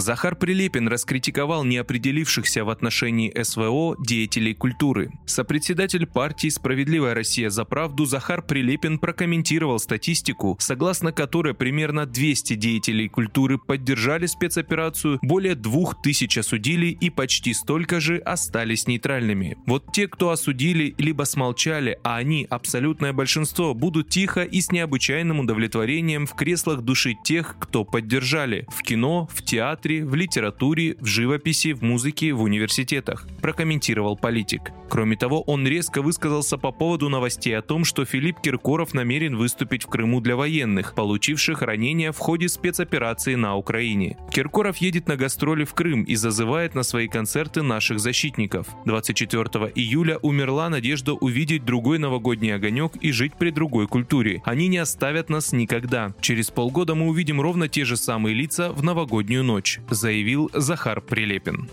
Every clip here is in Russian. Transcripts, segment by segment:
Захар Прилепин раскритиковал неопределившихся в отношении СВО деятелей культуры. Сопредседатель партии «Справедливая Россия за правду» Захар Прилепин прокомментировал статистику, согласно которой примерно 200 деятелей культуры поддержали спецоперацию, более 2000 осудили и почти столько же остались нейтральными. Вот те, кто осудили, либо смолчали, а они, абсолютное большинство, будут тихо и с необычайным удовлетворением в креслах душить тех, кто поддержали. В кино, в театре, театре, в литературе, в живописи, в музыке, в университетах, прокомментировал политик. Кроме того, он резко высказался по поводу новостей о том, что Филипп Киркоров намерен выступить в Крыму для военных, получивших ранения в ходе спецоперации на Украине. Киркоров едет на гастроли в Крым и зазывает на свои концерты наших защитников. 24 июля умерла надежда увидеть другой новогодний огонек и жить при другой культуре. Они не оставят нас никогда. Через полгода мы увидим ровно те же самые лица в новогоднюю ночь заявил Захар Прилепин.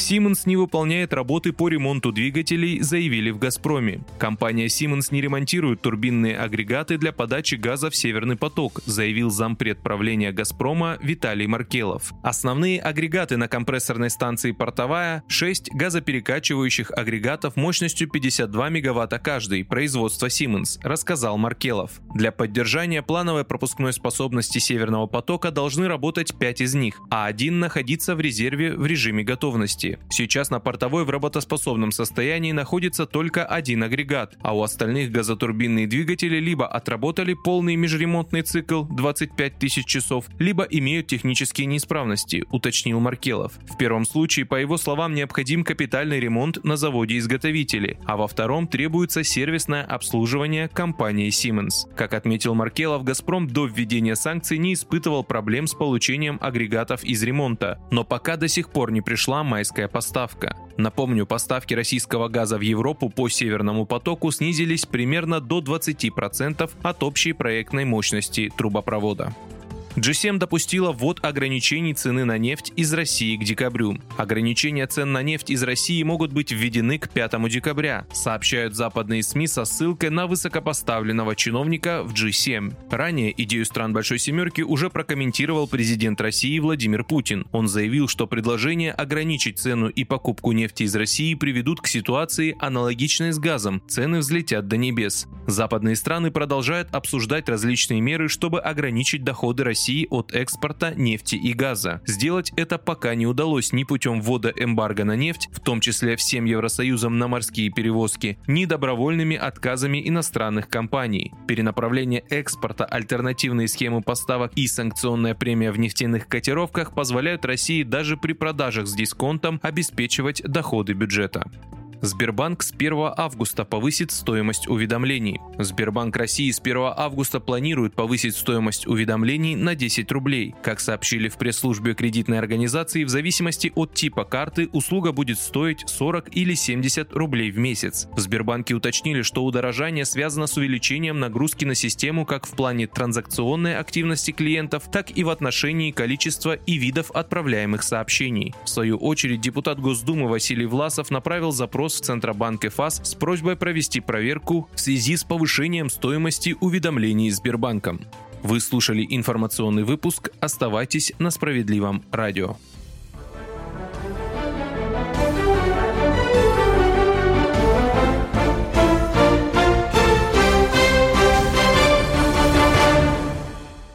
Siemens не выполняет работы по ремонту двигателей, заявили в «Газпроме». Компания Siemens не ремонтирует турбинные агрегаты для подачи газа в «Северный поток», заявил зампред правления «Газпрома» Виталий Маркелов. Основные агрегаты на компрессорной станции «Портовая» – 6 газоперекачивающих агрегатов мощностью 52 мегаватта каждый, производство Siemens, рассказал Маркелов. Для поддержания плановой пропускной способности «Северного потока» должны работать 5 из них, а один находиться в резерве в режиме готовности. Сейчас на портовой в работоспособном состоянии находится только один агрегат, а у остальных газотурбинные двигатели либо отработали полный межремонтный цикл 25 тысяч часов, либо имеют технические неисправности, уточнил Маркелов. В первом случае, по его словам, необходим капитальный ремонт на заводе-изготовителе, а во втором требуется сервисное обслуживание компании Siemens. Как отметил Маркелов, «Газпром» до введения санкций не испытывал проблем с получением агрегатов из ремонта, но пока до сих пор не пришла майская российская поставка. Напомню, поставки российского газа в Европу по Северному потоку снизились примерно до 20% от общей проектной мощности трубопровода. GSM допустила ввод ограничений цены на нефть из России к декабрю. Ограничения цен на нефть из России могут быть введены к 5 декабря, сообщают западные СМИ со ссылкой на высокопоставленного чиновника в G7. Ранее идею стран Большой Семерки уже прокомментировал президент России Владимир Путин. Он заявил, что предложение ограничить цену и покупку нефти из России приведут к ситуации, аналогичной с газом. Цены взлетят до небес. Западные страны продолжают обсуждать различные меры, чтобы ограничить доходы России России от экспорта нефти и газа. Сделать это пока не удалось ни путем ввода эмбарго на нефть, в том числе всем Евросоюзом на морские перевозки, ни добровольными отказами иностранных компаний. Перенаправление экспорта, альтернативные схемы поставок и санкционная премия в нефтяных котировках позволяют России даже при продажах с дисконтом обеспечивать доходы бюджета. Сбербанк с 1 августа повысит стоимость уведомлений. Сбербанк России с 1 августа планирует повысить стоимость уведомлений на 10 рублей. Как сообщили в пресс-службе кредитной организации, в зависимости от типа карты услуга будет стоить 40 или 70 рублей в месяц. В Сбербанке уточнили, что удорожание связано с увеличением нагрузки на систему как в плане транзакционной активности клиентов, так и в отношении количества и видов отправляемых сообщений. В свою очередь депутат Госдумы Василий Власов направил запрос запрос в Центробанк ФАС с просьбой провести проверку в связи с повышением стоимости уведомлений Сбербанком. Вы слушали информационный выпуск. Оставайтесь на справедливом радио.